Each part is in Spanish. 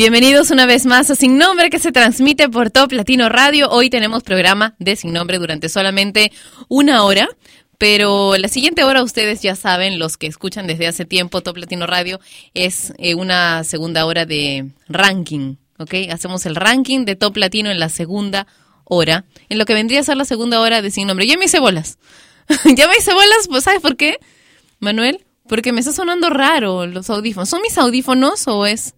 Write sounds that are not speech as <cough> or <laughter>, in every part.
Bienvenidos una vez más a Sin Nombre que se transmite por Top Latino Radio. Hoy tenemos programa de Sin Nombre durante solamente una hora. Pero la siguiente hora, ustedes ya saben, los que escuchan desde hace tiempo Top Latino Radio, es eh, una segunda hora de ranking, ¿ok? Hacemos el ranking de Top Latino en la segunda hora, en lo que vendría a ser la segunda hora de Sin Nombre. Ya me hice bolas. <laughs> ya me hice bolas, pues ¿sabes por qué, Manuel? Porque me está sonando raro los audífonos. ¿Son mis audífonos o es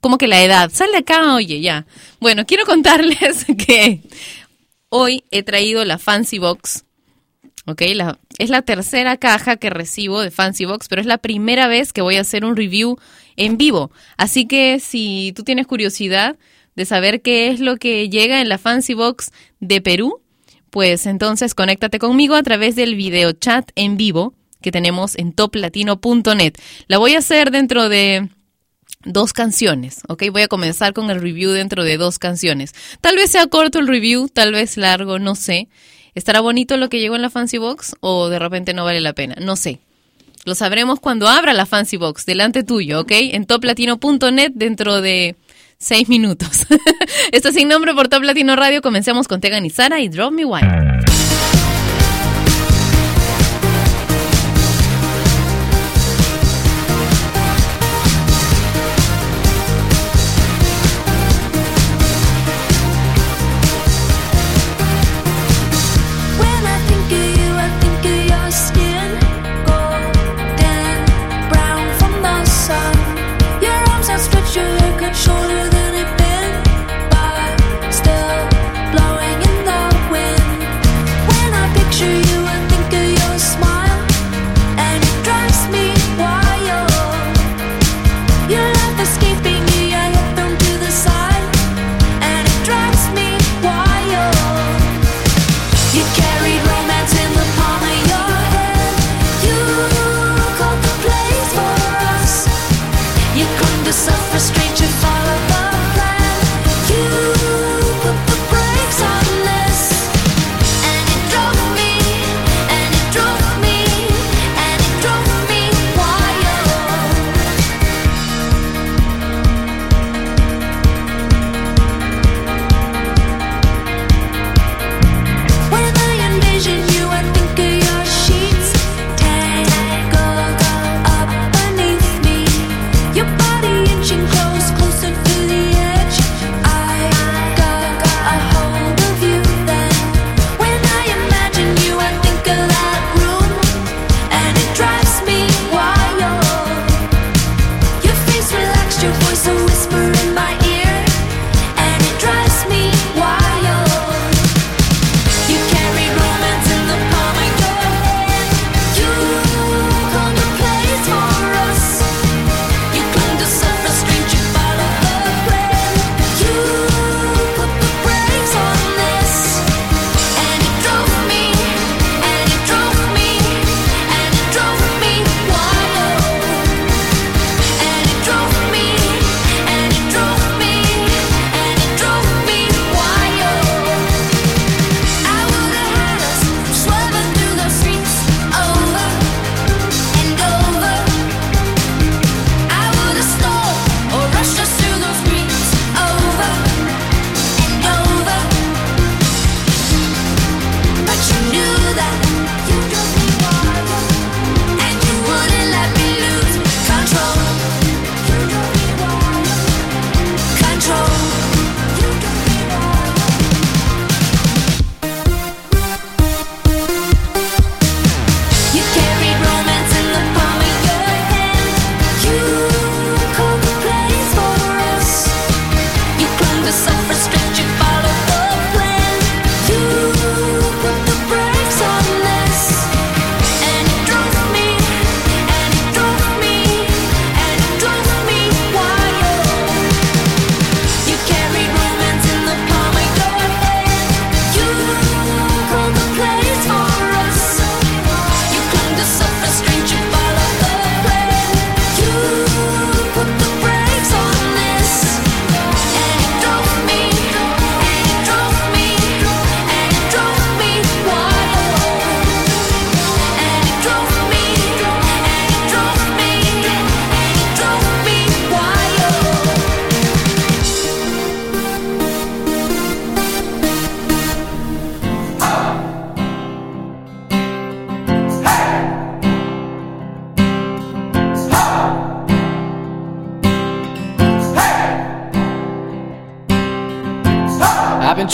como que la edad. Sal de acá, oye, ya. Bueno, quiero contarles <laughs> que hoy he traído la Fancy Box. Ok, la, es la tercera caja que recibo de Fancy Box, pero es la primera vez que voy a hacer un review en vivo. Así que si tú tienes curiosidad de saber qué es lo que llega en la Fancy Box de Perú, pues entonces conéctate conmigo a través del video chat en vivo que tenemos en toplatino.net. La voy a hacer dentro de dos canciones, ¿ok? Voy a comenzar con el review dentro de dos canciones. Tal vez sea corto el review, tal vez largo, no sé. ¿Estará bonito lo que llegó en la Fancy Box o de repente no vale la pena? No sé. Lo sabremos cuando abra la Fancy Box, delante tuyo, ¿ok? En toplatino.net dentro de seis minutos. <laughs> Esto sin nombre por Top Latino Radio. Comencemos con Tegan y Sara y Drop Me Wine.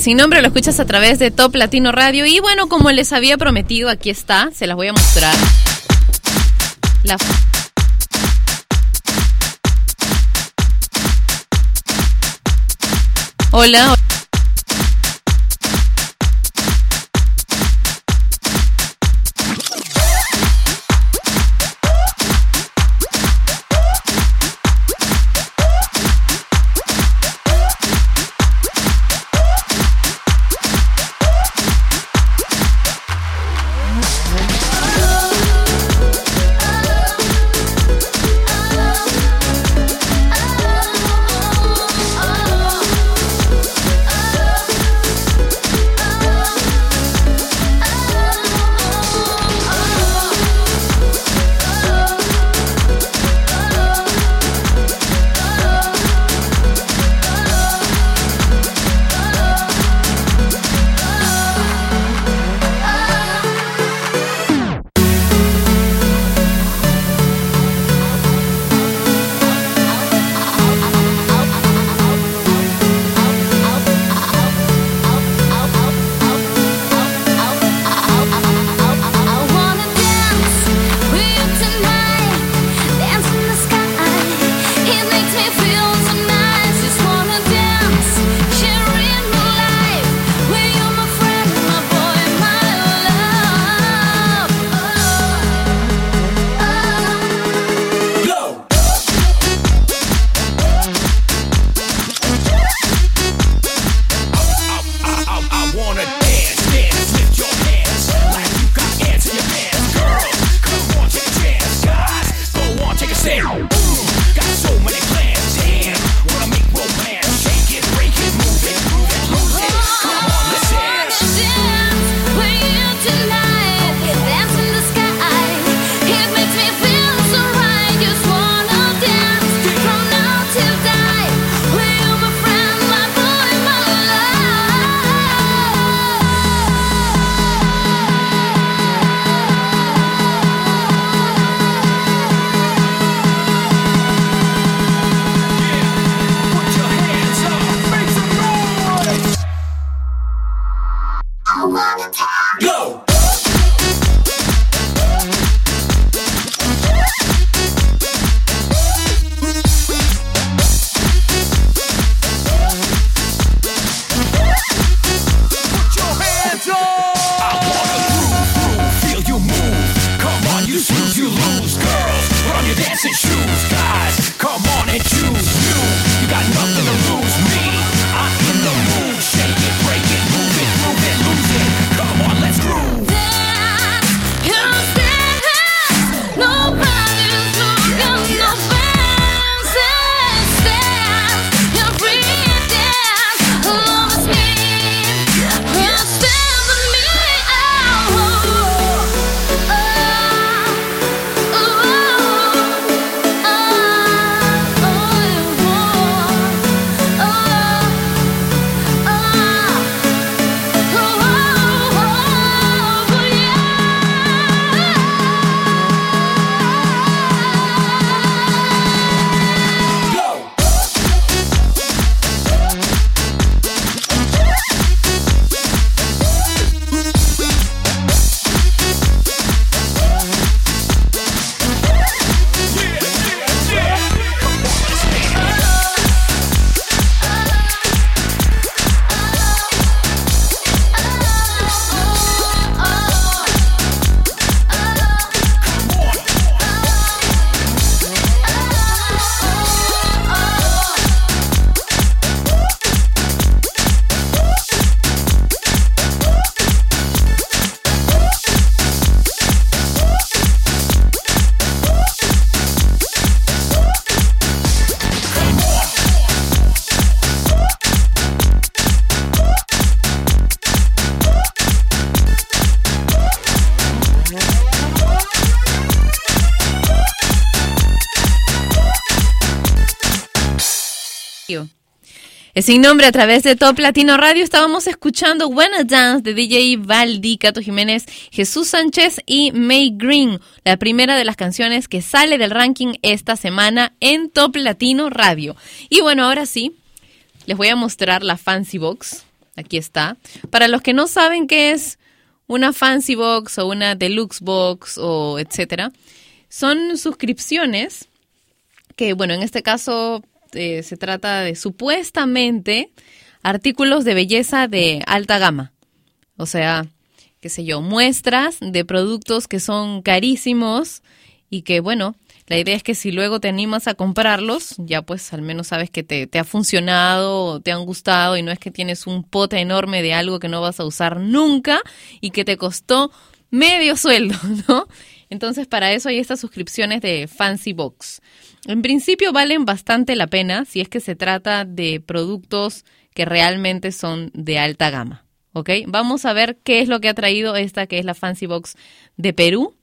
Sin Nombre lo escuchas a través de Top Latino Radio. Y bueno, como les había prometido, aquí está, se las voy a mostrar. La Hola. hola. you you lose. Girls, put on your dancing shoes. Sin nombre a través de Top Latino Radio estábamos escuchando Wanna Dance de DJ Valdi, Cato Jiménez, Jesús Sánchez y May Green, la primera de las canciones que sale del ranking esta semana en Top Latino Radio. Y bueno, ahora sí, les voy a mostrar la Fancy Box. Aquí está. Para los que no saben qué es una Fancy Box o una Deluxe Box o etcétera, son suscripciones que, bueno, en este caso eh, se trata de supuestamente artículos de belleza de alta gama. O sea, qué sé yo, muestras de productos que son carísimos y que, bueno, la idea es que si luego te animas a comprarlos, ya pues al menos sabes que te, te ha funcionado, te han gustado y no es que tienes un pote enorme de algo que no vas a usar nunca y que te costó medio sueldo, <laughs> ¿no? Entonces para eso hay estas suscripciones de Fancy Box. En principio valen bastante la pena si es que se trata de productos que realmente son de alta gama. ¿Ok? Vamos a ver qué es lo que ha traído esta que es la Fancy Box de Perú.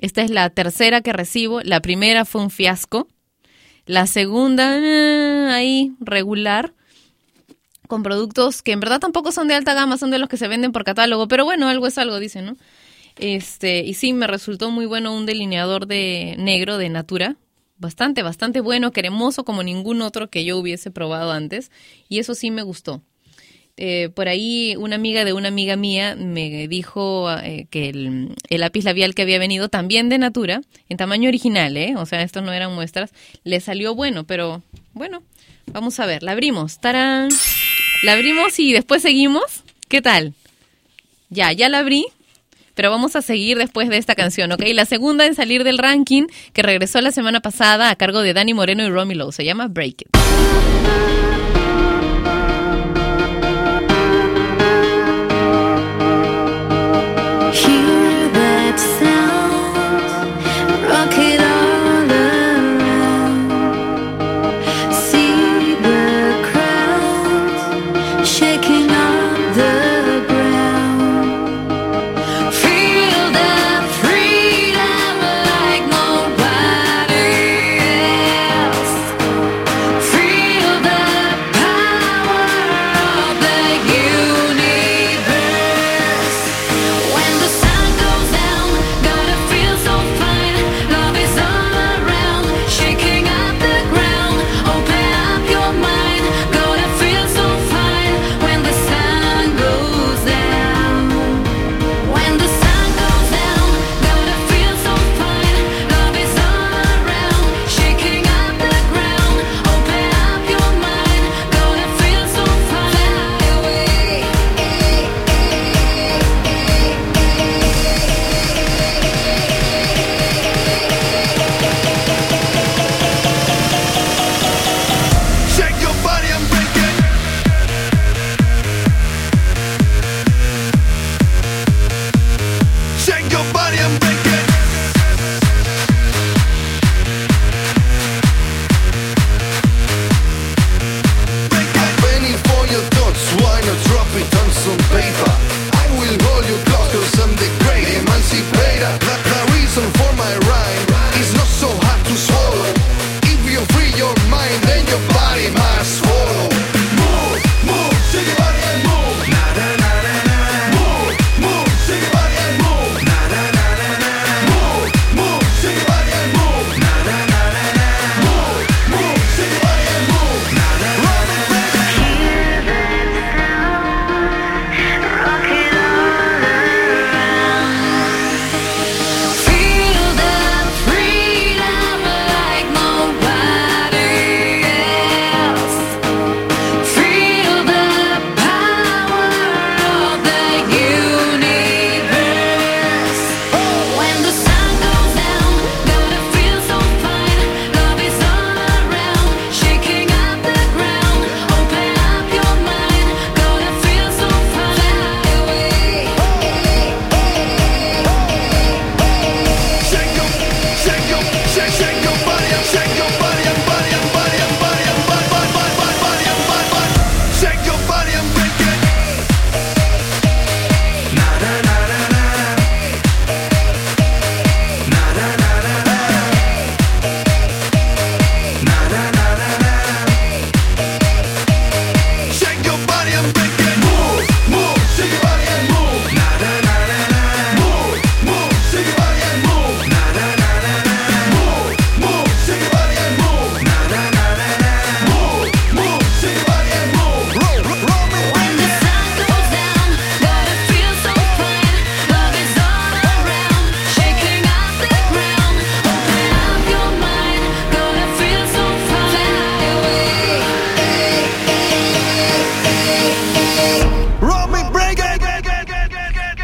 Esta es la tercera que recibo. La primera fue un fiasco. La segunda, eh, ahí, regular. Con productos que en verdad tampoco son de alta gama, son de los que se venden por catálogo. Pero bueno, algo es algo, dicen, ¿no? Este, y sí, me resultó muy bueno un delineador de negro de Natura, bastante, bastante bueno, cremoso como ningún otro que yo hubiese probado antes. Y eso sí me gustó. Eh, por ahí una amiga de una amiga mía me dijo eh, que el, lápiz labial que había venido también de Natura, en tamaño original, ¿eh? O sea, estos no eran muestras, le salió bueno, pero bueno, vamos a ver, la abrimos, ¡tarán! La abrimos y después seguimos. ¿Qué tal? Ya, ya la abrí. Pero vamos a seguir después de esta canción, ¿ok? La segunda en salir del ranking, que regresó la semana pasada a cargo de Dani Moreno y Romy Lowe, se llama Break It.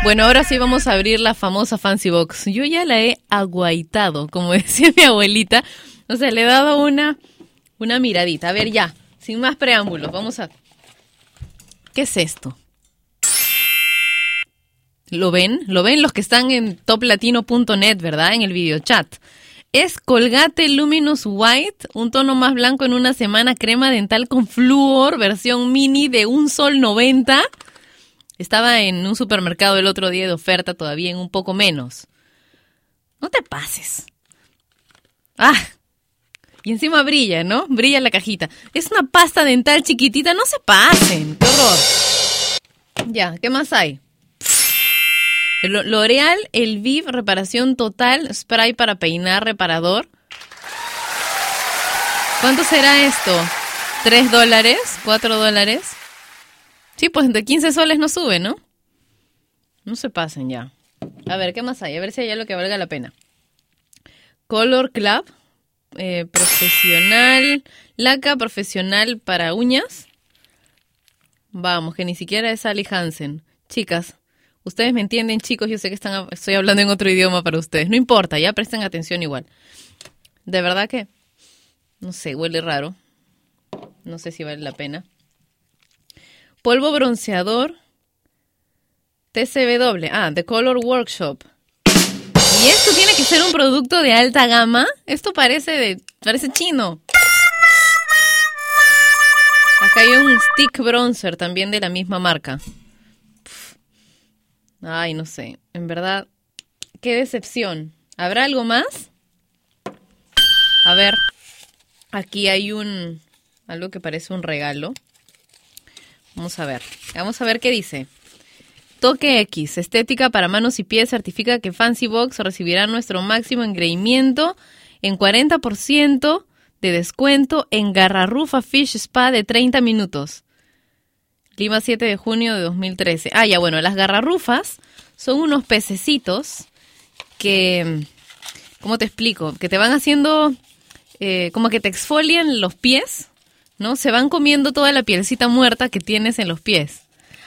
Bueno, ahora sí vamos a abrir la famosa Fancy Box. Yo ya la he aguaitado, como <laughs> decía mi abuelita. O sea, le he dado una, una miradita. A ver, ya, sin más preámbulos, vamos a... ¿Qué es esto? ¿Lo ven? ¿Lo ven los que están en toplatino.net, verdad? En el video chat. Es Colgate Luminous White, un tono más blanco en una semana, crema dental con flúor, versión mini de un sol 90. Estaba en un supermercado el otro día de oferta, todavía en un poco menos. No te pases. Ah, y encima brilla, ¿no? Brilla la cajita. Es una pasta dental chiquitita, no se pasen. ¡Qué horror! Ya, ¿qué más hay? L'Oreal El Viv Reparación Total Spray para peinar reparador. ¿Cuánto será esto? ¿Tres dólares? ¿Cuatro dólares? Sí, pues entre 15 soles no sube, ¿no? No se pasen ya. A ver, ¿qué más hay? A ver si hay algo que valga la pena. Color Club. Eh, profesional. Laca profesional para uñas. Vamos, que ni siquiera es Ali Hansen. Chicas, Ustedes me entienden, chicos, yo sé que están, estoy hablando en otro idioma para ustedes. No importa, ya presten atención igual. De verdad que, no sé, huele raro. No sé si vale la pena. Polvo bronceador TCW. Ah, The Color Workshop. Y esto tiene que ser un producto de alta gama. Esto parece de, parece chino. Acá hay un stick bronzer también de la misma marca. Ay, no sé. En verdad, qué decepción. ¿Habrá algo más? A ver, aquí hay un algo que parece un regalo. Vamos a ver. Vamos a ver qué dice. Toque X, estética para manos y pies, certifica que Fancy Box recibirá nuestro máximo engreimiento en 40% de descuento en Garrarrufa Fish Spa de 30 minutos. Lima 7 de junio de 2013. Ah, ya bueno, las garrarrufas son unos pececitos que, ¿cómo te explico? Que te van haciendo, eh, como que te exfolian los pies, ¿no? Se van comiendo toda la pielcita muerta que tienes en los pies.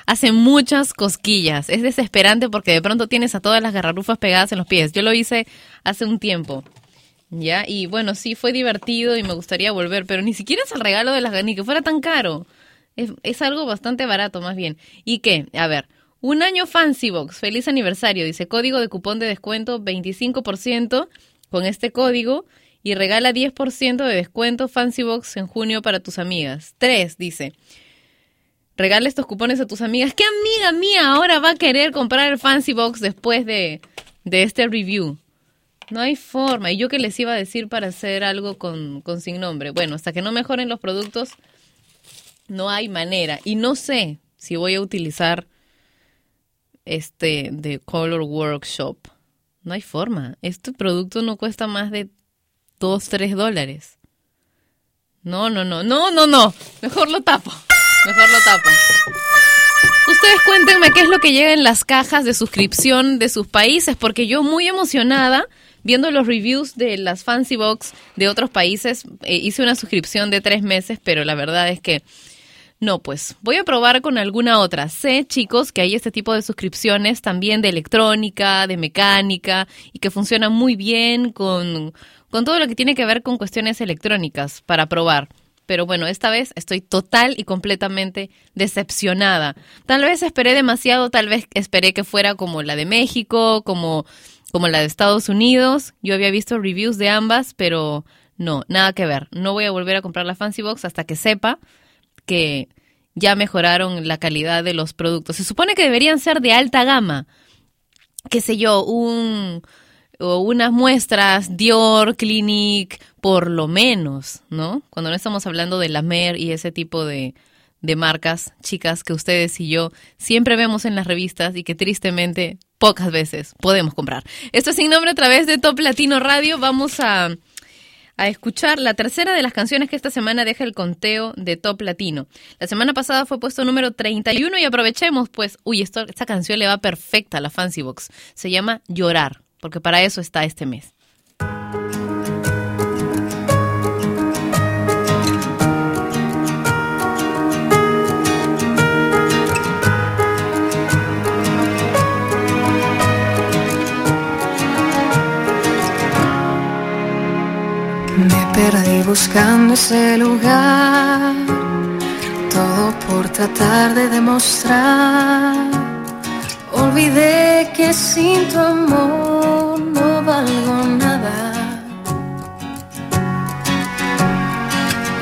Hacen muchas cosquillas. Es desesperante porque de pronto tienes a todas las garrarufas pegadas en los pies. Yo lo hice hace un tiempo. ¿Ya? Y bueno, sí, fue divertido y me gustaría volver, pero ni siquiera es el regalo de las ni que fuera tan caro. Es, algo bastante barato, más bien. ¿Y qué? A ver, un año Fancy Box, feliz aniversario, dice código de cupón de descuento 25% con este código y regala 10% de descuento Fancy Box en junio para tus amigas. Tres, dice. Regala estos cupones a tus amigas. ¿Qué amiga mía ahora va a querer comprar el Fancy Box después de, de este review? No hay forma. Y yo que les iba a decir para hacer algo con, con sin nombre. Bueno, hasta que no mejoren los productos, no hay manera. Y no sé si voy a utilizar este de Color Workshop. No hay forma. Este producto no cuesta más de 2, 3 dólares. No, no, no, no, no, no. Mejor lo tapo. Mejor lo tapo. Ustedes cuéntenme qué es lo que llega en las cajas de suscripción de sus países, porque yo muy emocionada viendo los reviews de las Fancy Box de otros países, eh, hice una suscripción de tres meses, pero la verdad es que no, pues voy a probar con alguna otra. Sé, chicos, que hay este tipo de suscripciones también de electrónica, de mecánica, y que funcionan muy bien con, con todo lo que tiene que ver con cuestiones electrónicas para probar. Pero bueno, esta vez estoy total y completamente decepcionada. Tal vez esperé demasiado, tal vez esperé que fuera como la de México, como, como la de Estados Unidos. Yo había visto reviews de ambas, pero no, nada que ver. No voy a volver a comprar la Fancy Box hasta que sepa que ya mejoraron la calidad de los productos. Se supone que deberían ser de alta gama. Qué sé yo, un o unas muestras Dior, Clinique, por lo menos, ¿no? Cuando no estamos hablando de la Mer y ese tipo de, de marcas, chicas, que ustedes y yo siempre vemos en las revistas y que tristemente pocas veces podemos comprar. Esto es sin nombre a través de Top Latino Radio. Vamos a a escuchar la tercera de las canciones que esta semana deja el conteo de Top Latino. La semana pasada fue puesto número 31 y aprovechemos, pues, uy, esta canción le va perfecta a la Fancy Box. Se llama Llorar, porque para eso está este mes. Me perdí buscando ese lugar, todo por tratar de demostrar Olvidé que sin tu amor no valgo nada.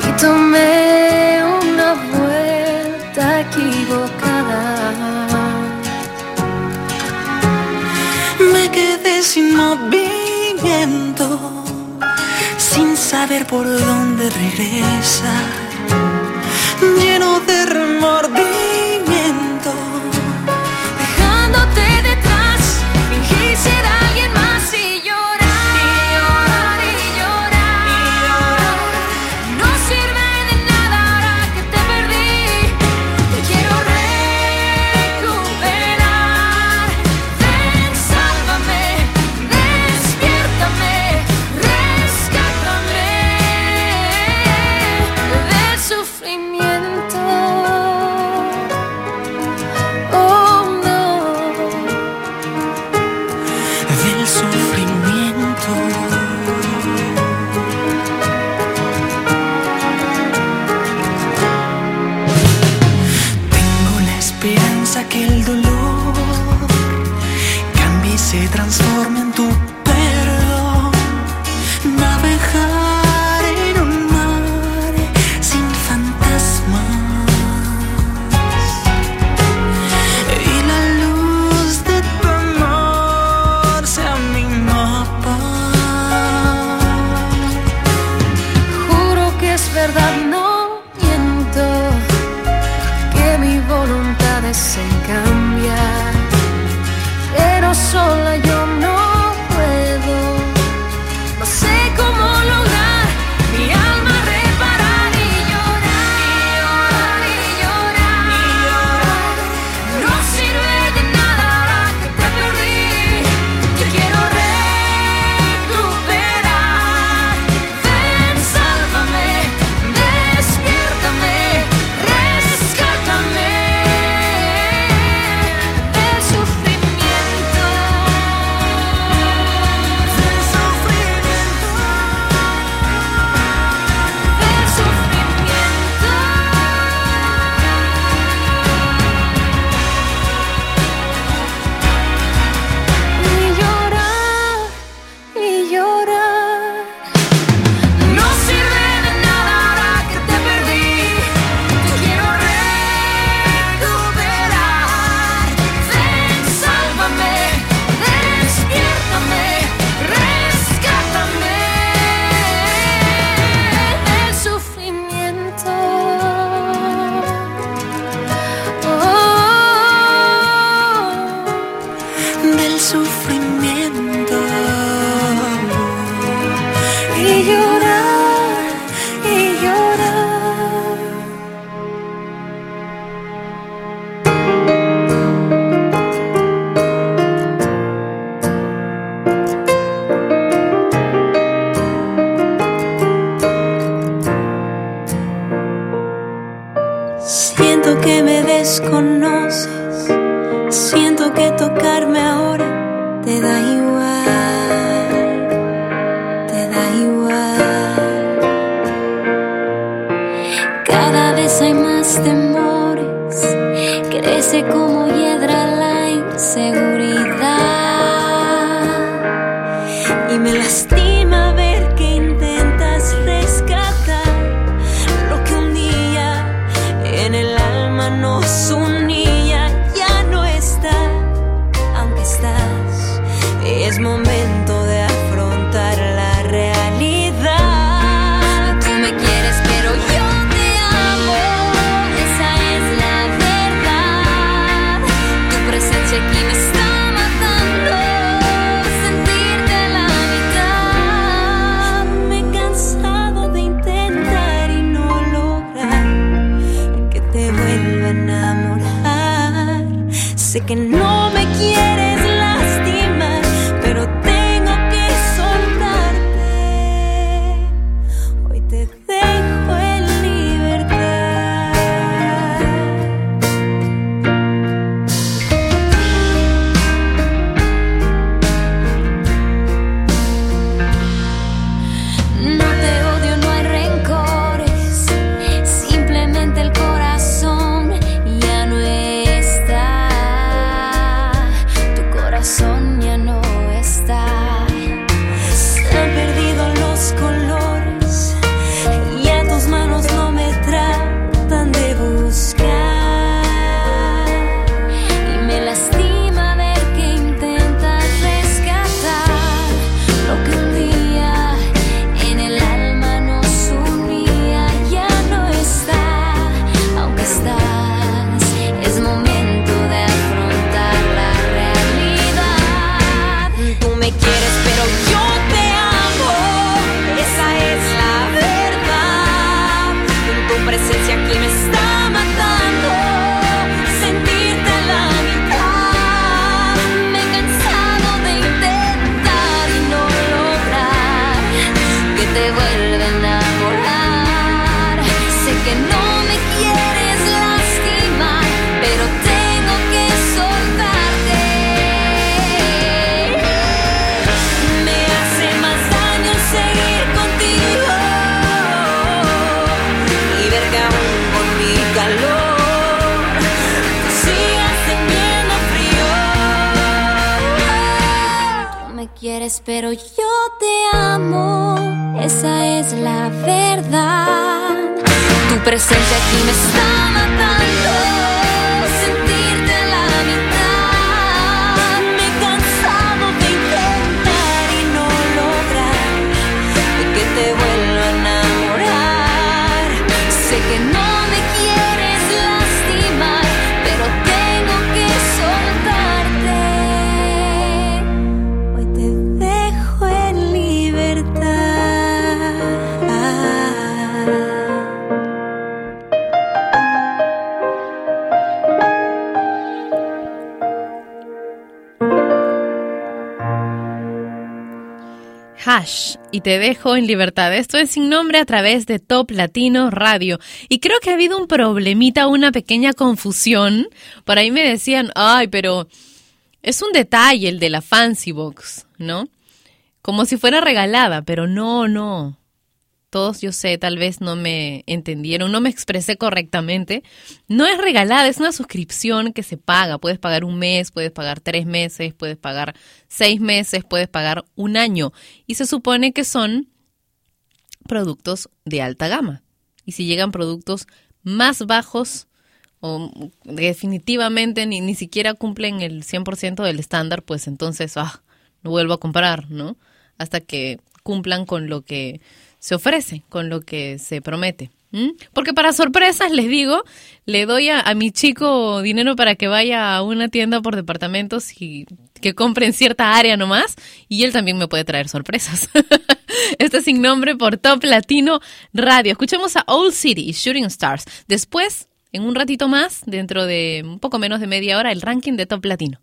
Y tomé una vuelta equivocada. Me quedé sin movimiento, sin saber por dónde regresar, lleno de remordimiento con Y te dejo en libertad. Esto es sin nombre a través de Top Latino Radio. Y creo que ha habido un problemita, una pequeña confusión. Por ahí me decían, ay, pero es un detalle el de la Fancy Box, ¿no? Como si fuera regalada, pero no, no. Todos, yo sé, tal vez no me entendieron, no me expresé correctamente. No es regalada, es una suscripción que se paga. Puedes pagar un mes, puedes pagar tres meses, puedes pagar seis meses, puedes pagar un año. Y se supone que son productos de alta gama. Y si llegan productos más bajos o definitivamente ni, ni siquiera cumplen el 100% del estándar, pues entonces, ah, no vuelvo a comprar, ¿no? Hasta que cumplan con lo que se ofrece, con lo que se promete. Porque para sorpresas, les digo, le doy a, a mi chico dinero para que vaya a una tienda por departamentos y que compre en cierta área nomás, y él también me puede traer sorpresas. <laughs> este es sin nombre por Top Latino Radio. Escuchemos a Old City y Shooting Stars. Después, en un ratito más, dentro de un poco menos de media hora, el ranking de Top Latino.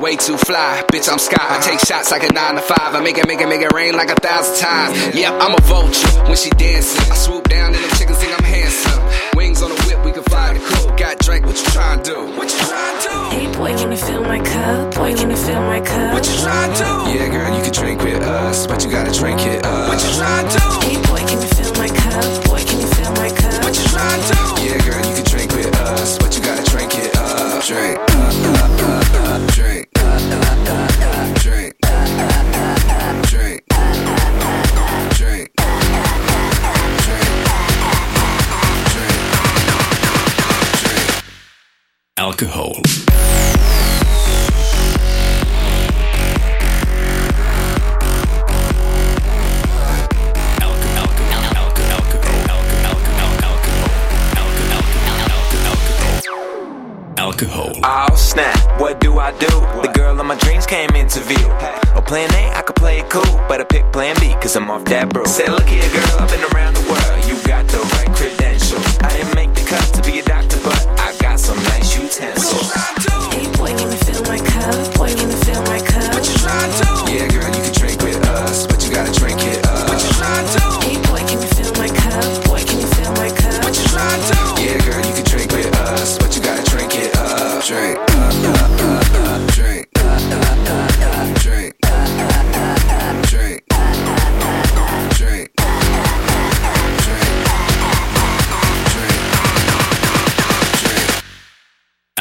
Way too fly, bitch, I'm sky. I take shots like a 9 to 5. I make it, make it, make it rain like a thousand times. Yep, I'm a vulture when she dancing. I swoop down and them chickens think I'm handsome. Wings on the whip, we can fly the coop. Got drink, what you trying to do? What you trying to do? Hey boy, can you fill my cup? Boy, can you fill my cup? What you trying to do? Yeah, girl, you can drink with us, but you gotta drink it up. What you trying to do? Hey boy, can you fill my cup? Boy, can you fill my cup? What you trying to do? Yeah, girl, you can drink with us, Alcohol. Alcohol. Oh snap, what do I do? The girl of my dreams came into view. Oh, plan A, I could play it cool, but I pick plan B, cause I'm off that bro. Say, look here, girl, I've been around the world, you got the right credentials. I didn't make the cut to be a doctor, but I got some nice utensils.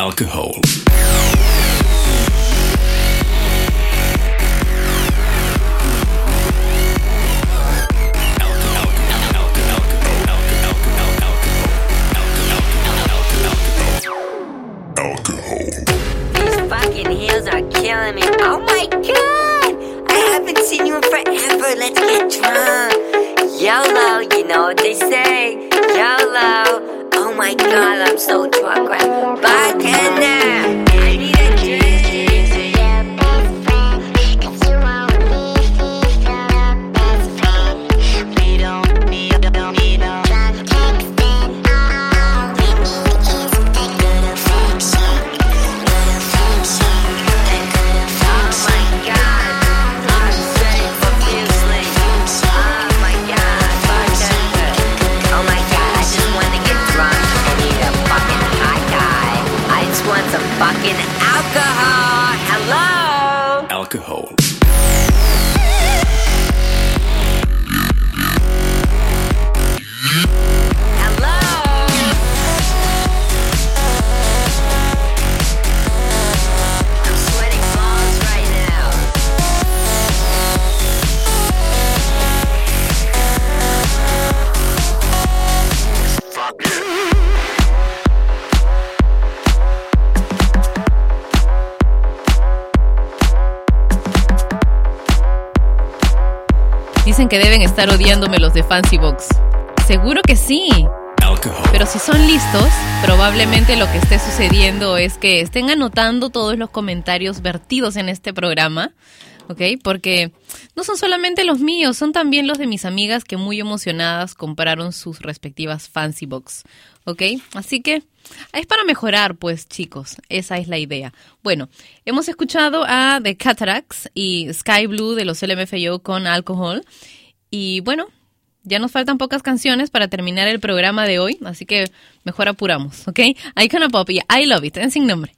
Alcohol. So drunk right Bartender! Estar odiándome los de Fancy Box. Seguro que sí. Pero si son listos, probablemente lo que esté sucediendo es que estén anotando todos los comentarios vertidos en este programa, ¿ok? Porque no son solamente los míos, son también los de mis amigas que muy emocionadas compraron sus respectivas Fancy Box, ¿ok? Así que es para mejorar, pues chicos, esa es la idea. Bueno, hemos escuchado a The Cataracts y Sky Blue de los LMFAO con alcohol. Y bueno, ya nos faltan pocas canciones para terminar el programa de hoy, así que mejor apuramos, ¿ok? Icona Pop y I Love It, en sin nombre.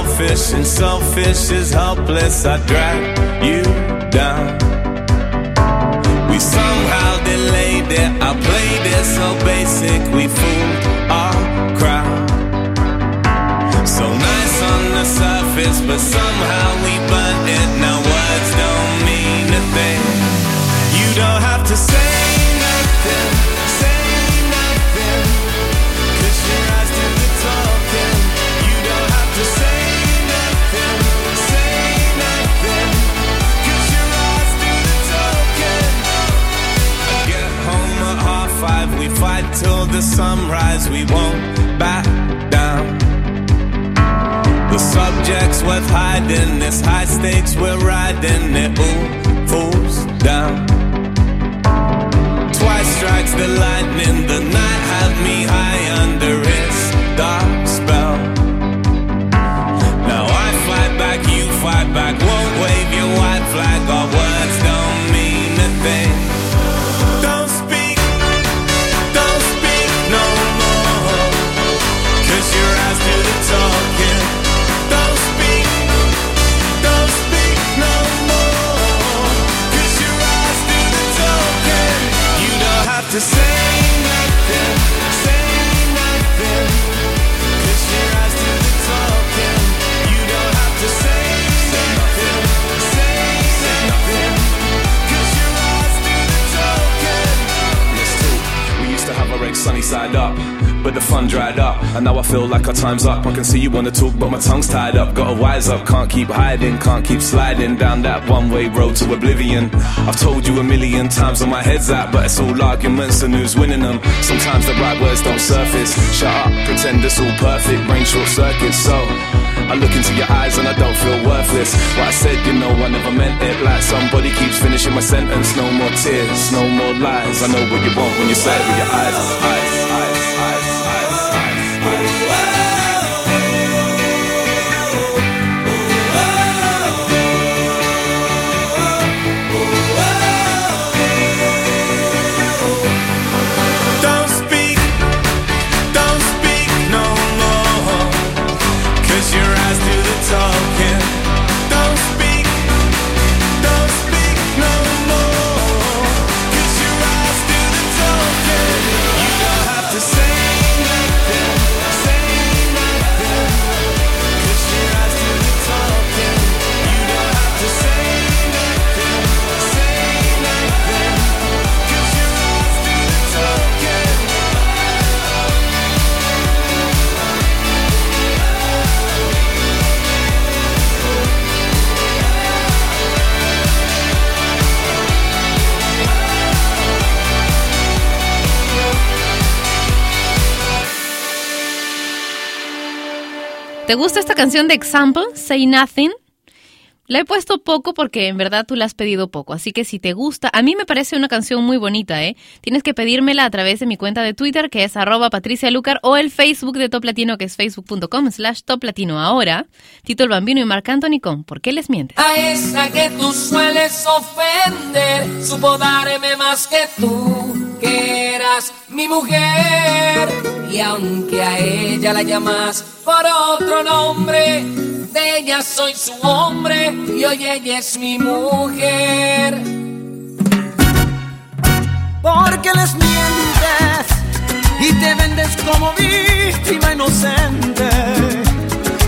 Selfish, and selfish is helpless. I drag you down. We somehow delayed it. I played it so basic, we fooled our crowd. So nice on the surface, but somehow we burnt it. Now words don't mean a thing. You don't have to say fight till the sunrise, we won't back down. The subject's worth hiding, it's high stakes, we're riding it all falls down. Twice strikes the lightning, the night had me high under its dark spell. Now I fight back, you fight back, won't wave your white flag, our side up, but the fun dried up. And now I feel like our time's up. I can see you wanna talk, but my tongue's tied up. Gotta wise up, can't keep hiding, can't keep sliding down that one way road to oblivion. I've told you a million times where my head's at, but it's all arguments and who's winning them. Sometimes the right words don't surface. Shut up, pretend it's all perfect, brain short circuits. So I look into your eyes and I don't feel worthless. What I said, you know, I never meant it. Like somebody keeps finishing my sentence. No more tears, no more lies. I know what you want when you say it with your eyes. eyes, eyes, eyes. song. ¿Te gusta esta canción de Example, Say Nothing? La he puesto poco porque en verdad tú la has pedido poco, así que si te gusta, a mí me parece una canción muy bonita, ¿eh? Tienes que pedírmela a través de mi cuenta de Twitter, que es arroba patricialucar, o el Facebook de Top Latino, que es facebook.com slash Top Latino. Ahora, Tito el Bambino y Marc Anthony ¿Por qué les mientes? A esa que tú sueles ofender, supo darme más que tú, que eras mi mujer. Aunque a ella la llamas por otro nombre, de ella soy su hombre y hoy ella es mi mujer. Porque les mientes y te vendes como víctima inocente,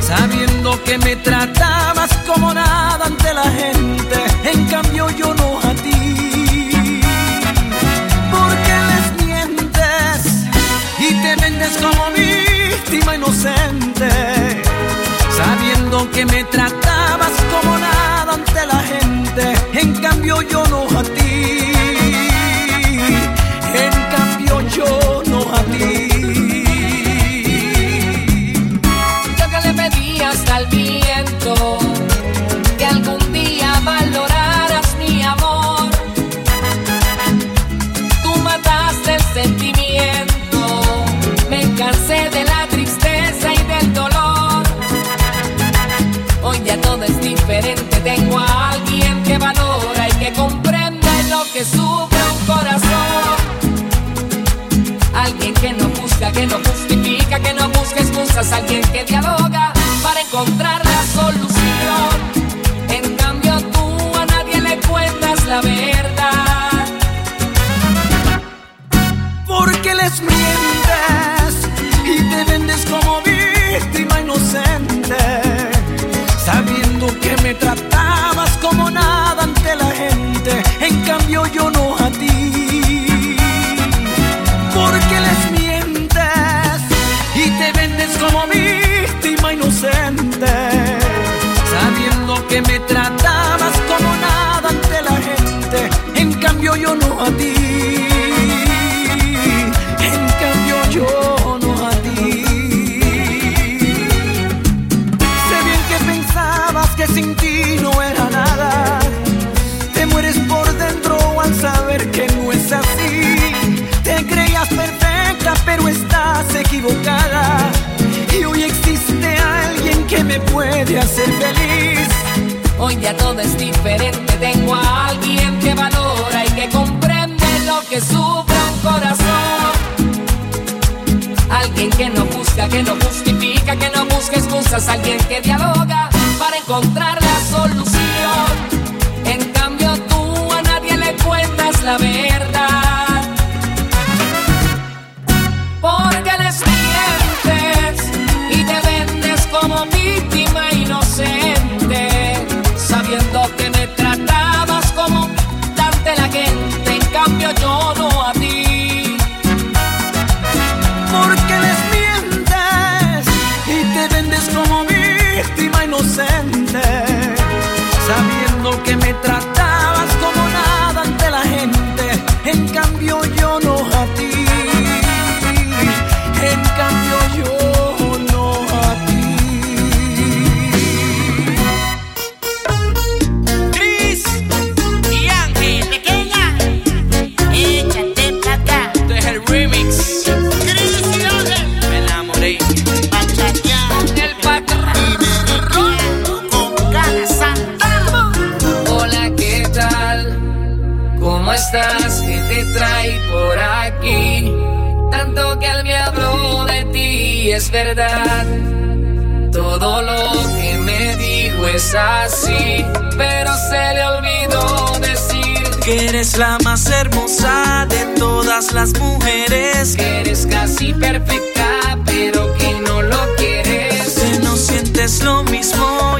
sabiendo que me tratabas como nada ante la gente, en cambio yo no sabiendo que me tratabas como nada ante la gente, en cambio yo no. Que no justifica, que no busca excusas, alguien que dialoga para encontrar la solución. En cambio tú a nadie le cuentas la verdad. Porque les mientes y te vendes como víctima inocente, sabiendo que me tratabas En cambio yo no a ti. Sé bien que pensabas que sin ti no era nada. Te mueres por dentro al saber que no es así. Te creías perfecta, pero estás equivocada. Y hoy existe alguien que me puede hacer feliz. Hoy ya todo es diferente, tengo a alguien que valora y que lo que sufre un corazón. Alguien que no busca, que no justifica, que no busca excusas, alguien que dialoga para encontrar la solución. En cambio tú a nadie le cuentas la verdad. Es así, pero se le olvidó decir Que eres la más hermosa de todas las mujeres. que eres casi perfecta, pero que no lo quieres. Que no sientes lo mismo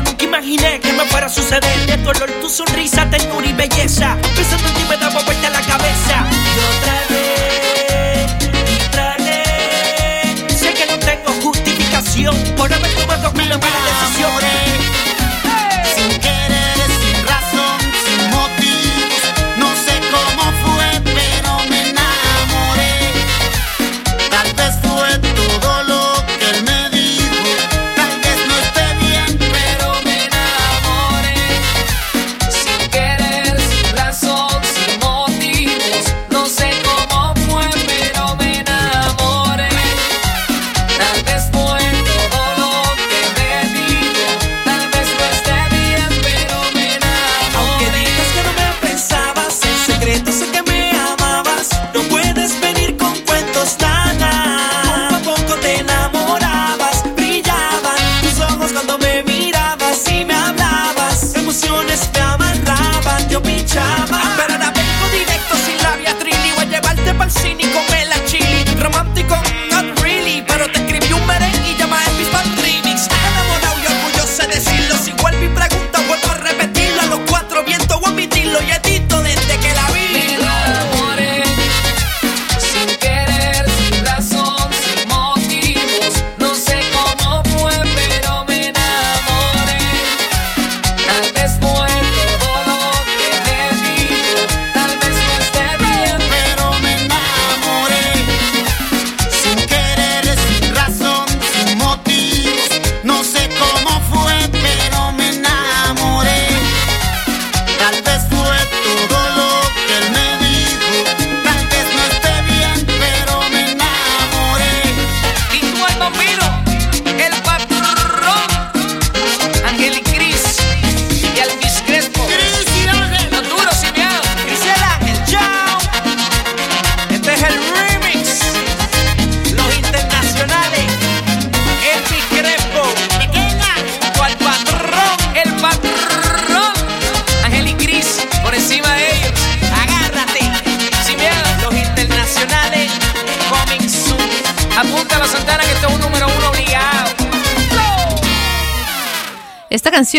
nunca imaginé que me fuera a suceder. De dolor, tu sonrisa, ternura y belleza. Pensando en ti me daba vuelta la cabeza. Y otra vez, y vez. Sé que no tengo justificación por haber tomado una mala decisión.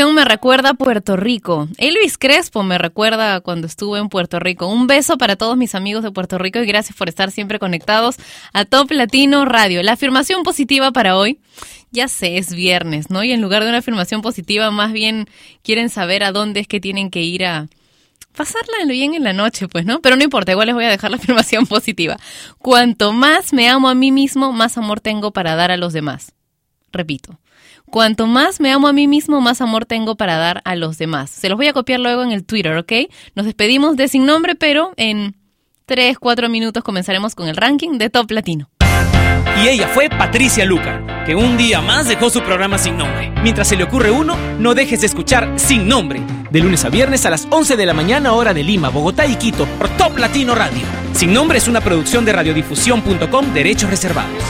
Me recuerda a Puerto Rico. Elvis Crespo me recuerda cuando estuve en Puerto Rico. Un beso para todos mis amigos de Puerto Rico y gracias por estar siempre conectados a Top Latino Radio. La afirmación positiva para hoy, ya sé, es viernes, ¿no? Y en lugar de una afirmación positiva, más bien quieren saber a dónde es que tienen que ir a pasarla bien en la noche, pues, ¿no? Pero no importa, igual les voy a dejar la <laughs> afirmación positiva. Cuanto más me amo a mí mismo, más amor tengo para dar a los demás. Repito. Cuanto más me amo a mí mismo, más amor tengo para dar a los demás. Se los voy a copiar luego en el Twitter, ¿ok? Nos despedimos de Sin Nombre, pero en 3, 4 minutos comenzaremos con el ranking de Top Latino. Y ella fue Patricia Luca, que un día más dejó su programa sin nombre. Mientras se le ocurre uno, no dejes de escuchar Sin Nombre, de lunes a viernes a las 11 de la mañana hora de Lima, Bogotá y Quito, por Top Latino Radio. Sin Nombre es una producción de radiodifusión.com, derechos reservados.